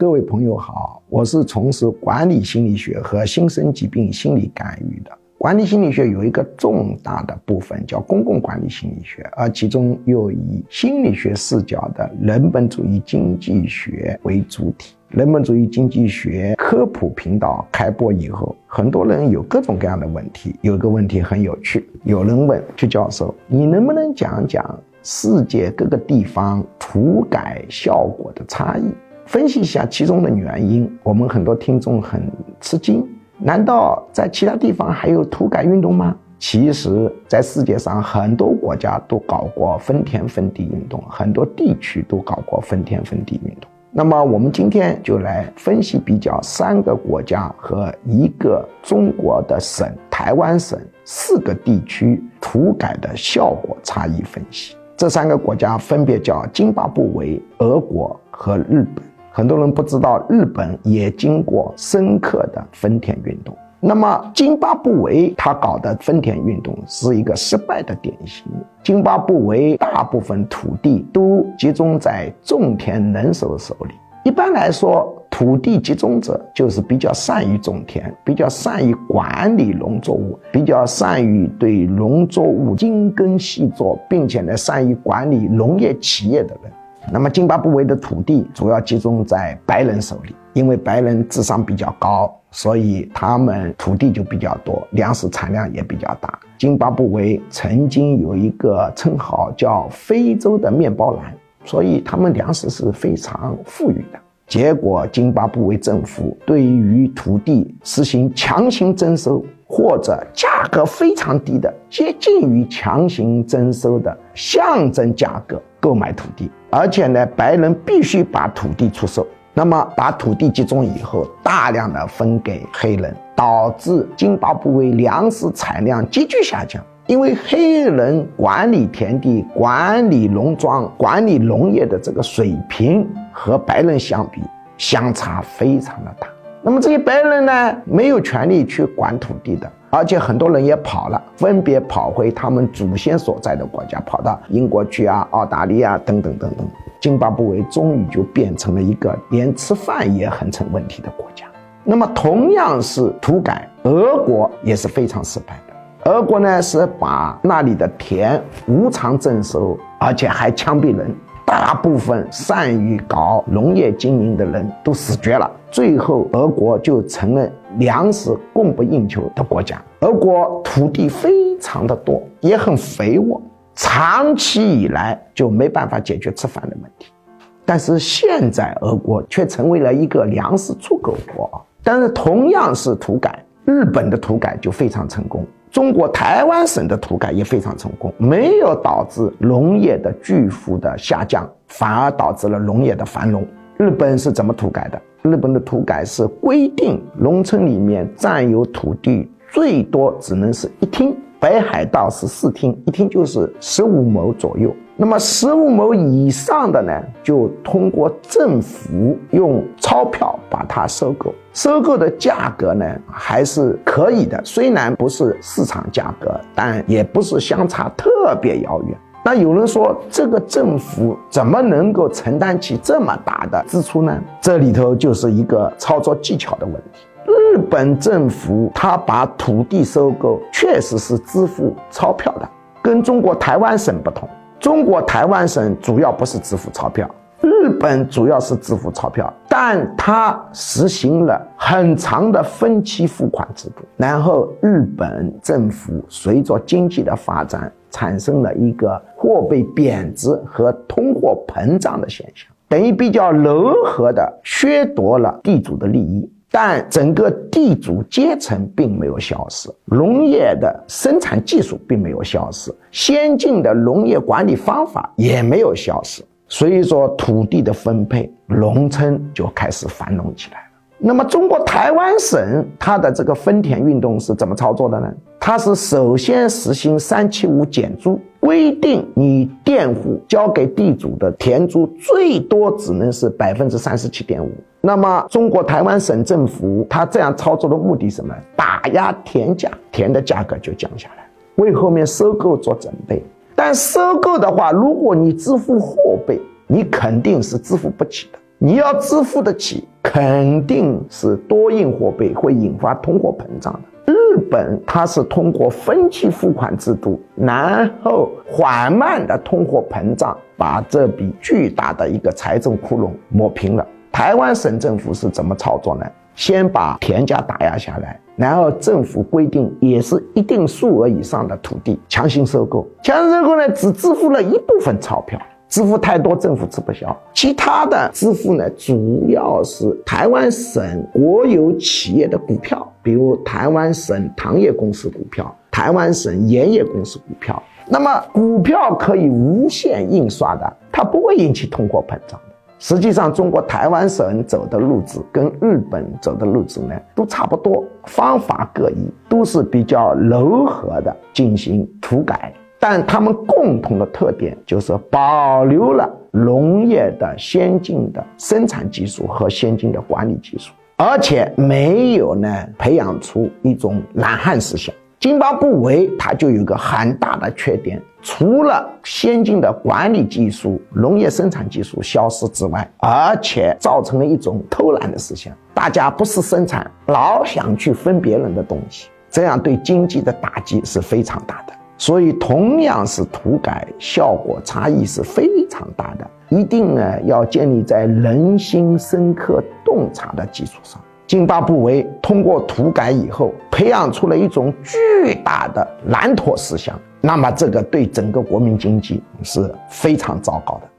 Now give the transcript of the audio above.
各位朋友好，我是从事管理心理学和新生疾病心理干预的。管理心理学有一个重大的部分叫公共管理心理学，而其中又以心理学视角的人本主义经济学为主体。人本主义经济学科普频道开播以后，很多人有各种各样的问题。有个问题很有趣，有人问曲教授：“你能不能讲讲世界各个地方涂改效果的差异，分析一下其中的原因？”我们很多听众很吃惊。难道在其他地方还有土改运动吗？其实，在世界上很多国家都搞过分田分地运动，很多地区都搞过分田分地运动。那么，我们今天就来分析比较三个国家和一个中国的省——台湾省四个地区土改的效果差异分析。这三个国家分别叫津巴布韦、俄国和日本。很多人不知道，日本也经过深刻的分田运动。那么，津巴布韦他搞的分田运动是一个失败的典型。津巴布韦大部分土地都集中在种田能手手里。一般来说，土地集中者就是比较善于种田，比较善于管理农作物，比较善于对农作物精耕细作，并且呢，善于管理农业企业的人。那么，津巴布韦的土地主要集中在白人手里，因为白人智商比较高，所以他们土地就比较多，粮食产量也比较大。津巴布韦曾经有一个称号叫“非洲的面包篮”，所以他们粮食是非常富裕的。结果，津巴布韦政府对于土地实行强行征收。或者价格非常低的，接近于强行征收的象征价格购买土地，而且呢，白人必须把土地出售。那么把土地集中以后，大量的分给黑人，导致津巴布韦粮食产量急剧下降。因为黑人管理田地、管理农庄、管理农业的这个水平和白人相比，相差非常的大。那么这些白人呢，没有权利去管土地的，而且很多人也跑了，分别跑回他们祖先所在的国家，跑到英国去啊、澳大利亚等等等等。津巴布韦终于就变成了一个连吃饭也很成问题的国家。那么同样是土改，俄国也是非常失败的。俄国呢是把那里的田无偿征收，而且还枪毙人。大部分善于搞农业经营的人都死绝了，最后俄国就成了粮食供不应求的国家。俄国土地非常的多，也很肥沃，长期以来就没办法解决吃饭的问题。但是现在俄国却成为了一个粮食出口国。但是同样是土改，日本的土改就非常成功。中国台湾省的土改也非常成功，没有导致农业的巨幅的下降，反而导致了农业的繁荣。日本是怎么土改的？日本的土改是规定农村里面占有土地最多只能是一厅，北海道是四厅，一厅就是十五亩左右。那么十五亩以上的呢，就通过政府用钞票把它收购，收购的价格呢还是可以的，虽然不是市场价格，但也不是相差特别遥远。那有人说，这个政府怎么能够承担起这么大的支出呢？这里头就是一个操作技巧的问题。日本政府他把土地收购确实是支付钞票的，跟中国台湾省不同。中国台湾省主要不是支付钞票，日本主要是支付钞票，但它实行了很长的分期付款制度。然后日本政府随着经济的发展，产生了一个货币贬值和通货膨胀的现象，等于比较柔和的削夺了地主的利益。但整个地主阶层并没有消失，农业的生产技术并没有消失，先进的农业管理方法也没有消失。所以说，土地的分配，农村就开始繁荣起来了。那么，中国台湾省它的这个分田运动是怎么操作的呢？它是首先实行三七五减租，规定你佃户交给地主的田租最多只能是百分之三十七点五。那么，中国台湾省政府他这样操作的目的什么？打压田价，田的价格就降下来，为后面收购做准备。但收购的话，如果你支付货币，你肯定是支付不起的。你要支付得起，肯定是多印货币会引发通货膨胀的。日本它是通过分期付款制度，然后缓慢的通货膨胀，把这笔巨大的一个财政窟窿抹平了。台湾省政府是怎么操作呢？先把田价打压下来，然后政府规定也是一定数额以上的土地强行收购，强行收购呢只支付了一部分钞票。支付太多，政府吃不消。其他的支付呢，主要是台湾省国有企业的股票，比如台湾省糖业公司股票、台湾省盐业公司股票。那么股票可以无限印刷的，它不会引起通货膨胀。实际上，中国台湾省走的路子跟日本走的路子呢，都差不多，方法各异，都是比较柔和的进行土改。但他们共同的特点就是保留了农业的先进的生产技术和先进的管理技术，而且没有呢培养出一种懒汉思想。津巴布韦它就有个很大的缺点，除了先进的管理技术、农业生产技术消失之外，而且造成了一种偷懒的思想，大家不是生产，老想去分别人的东西，这样对经济的打击是非常大的。所以，同样是土改，效果差异是非常大的。一定呢，要建立在人心深刻洞察的基础上。津巴布韦通过土改以后，培养出了一种巨大的懒惰思想，那么这个对整个国民经济是非常糟糕的。